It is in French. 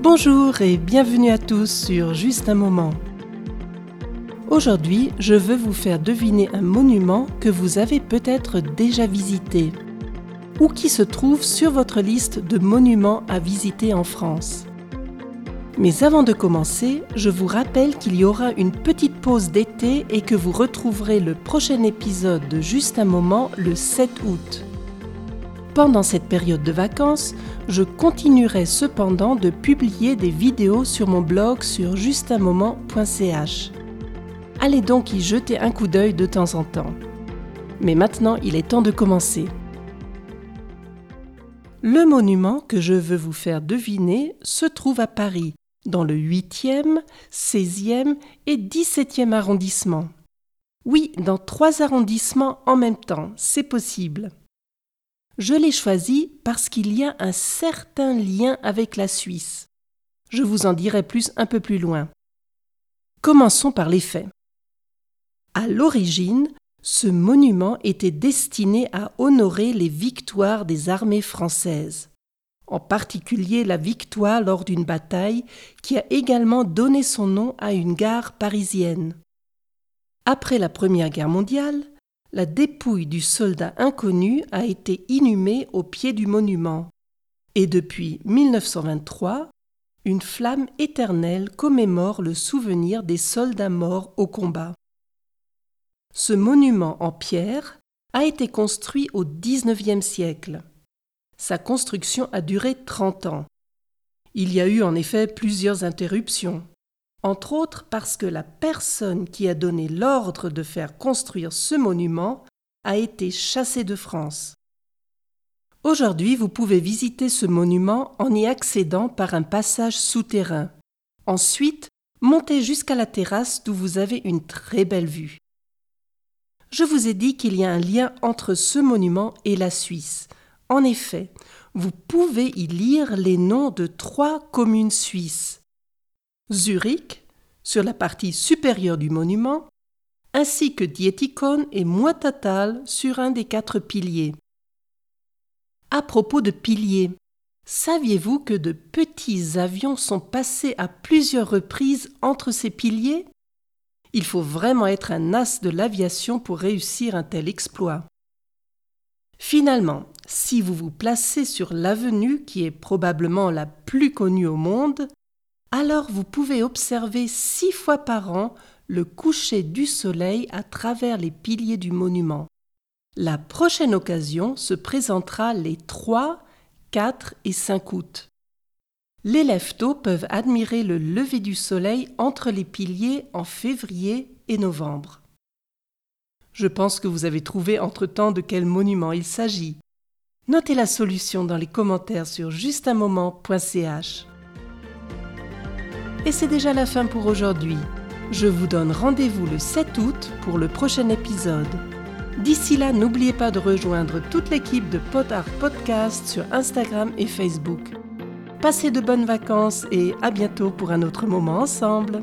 Bonjour et bienvenue à tous sur Juste un moment. Aujourd'hui, je veux vous faire deviner un monument que vous avez peut-être déjà visité ou qui se trouve sur votre liste de monuments à visiter en France. Mais avant de commencer, je vous rappelle qu'il y aura une petite pause d'été et que vous retrouverez le prochain épisode de Juste un moment le 7 août. Pendant cette période de vacances, je continuerai cependant de publier des vidéos sur mon blog sur justunmoment.ch. Allez donc y jeter un coup d'œil de temps en temps. Mais maintenant, il est temps de commencer. Le monument que je veux vous faire deviner se trouve à Paris, dans le 8e, 16e et 17e arrondissement. Oui, dans trois arrondissements en même temps, c'est possible. Je l'ai choisi parce qu'il y a un certain lien avec la Suisse. Je vous en dirai plus un peu plus loin. Commençons par les faits. À l'origine, ce monument était destiné à honorer les victoires des armées françaises, en particulier la victoire lors d'une bataille qui a également donné son nom à une gare parisienne. Après la Première Guerre mondiale, la dépouille du soldat inconnu a été inhumée au pied du monument. Et depuis 1923, une flamme éternelle commémore le souvenir des soldats morts au combat. Ce monument en pierre a été construit au XIXe siècle. Sa construction a duré 30 ans. Il y a eu en effet plusieurs interruptions entre autres parce que la personne qui a donné l'ordre de faire construire ce monument a été chassée de France. Aujourd'hui, vous pouvez visiter ce monument en y accédant par un passage souterrain. Ensuite, montez jusqu'à la terrasse d'où vous avez une très belle vue. Je vous ai dit qu'il y a un lien entre ce monument et la Suisse. En effet, vous pouvez y lire les noms de trois communes suisses Zurich, sur la partie supérieure du monument, ainsi que Dietikon et Moitatal sur un des quatre piliers. À propos de piliers, saviez-vous que de petits avions sont passés à plusieurs reprises entre ces piliers? Il faut vraiment être un as de l'aviation pour réussir un tel exploit. Finalement, si vous vous placez sur l'avenue qui est probablement la plus connue au monde, alors vous pouvez observer six fois par an le coucher du soleil à travers les piliers du monument. La prochaine occasion se présentera les 3, 4 et 5 août. Les lève-tôt peuvent admirer le lever du soleil entre les piliers en février et novembre. Je pense que vous avez trouvé entre-temps de quel monument il s'agit. Notez la solution dans les commentaires sur justunmoment.ch. Et c'est déjà la fin pour aujourd'hui. Je vous donne rendez-vous le 7 août pour le prochain épisode. D'ici là, n'oubliez pas de rejoindre toute l'équipe de Pot Art Podcast sur Instagram et Facebook. Passez de bonnes vacances et à bientôt pour un autre moment ensemble.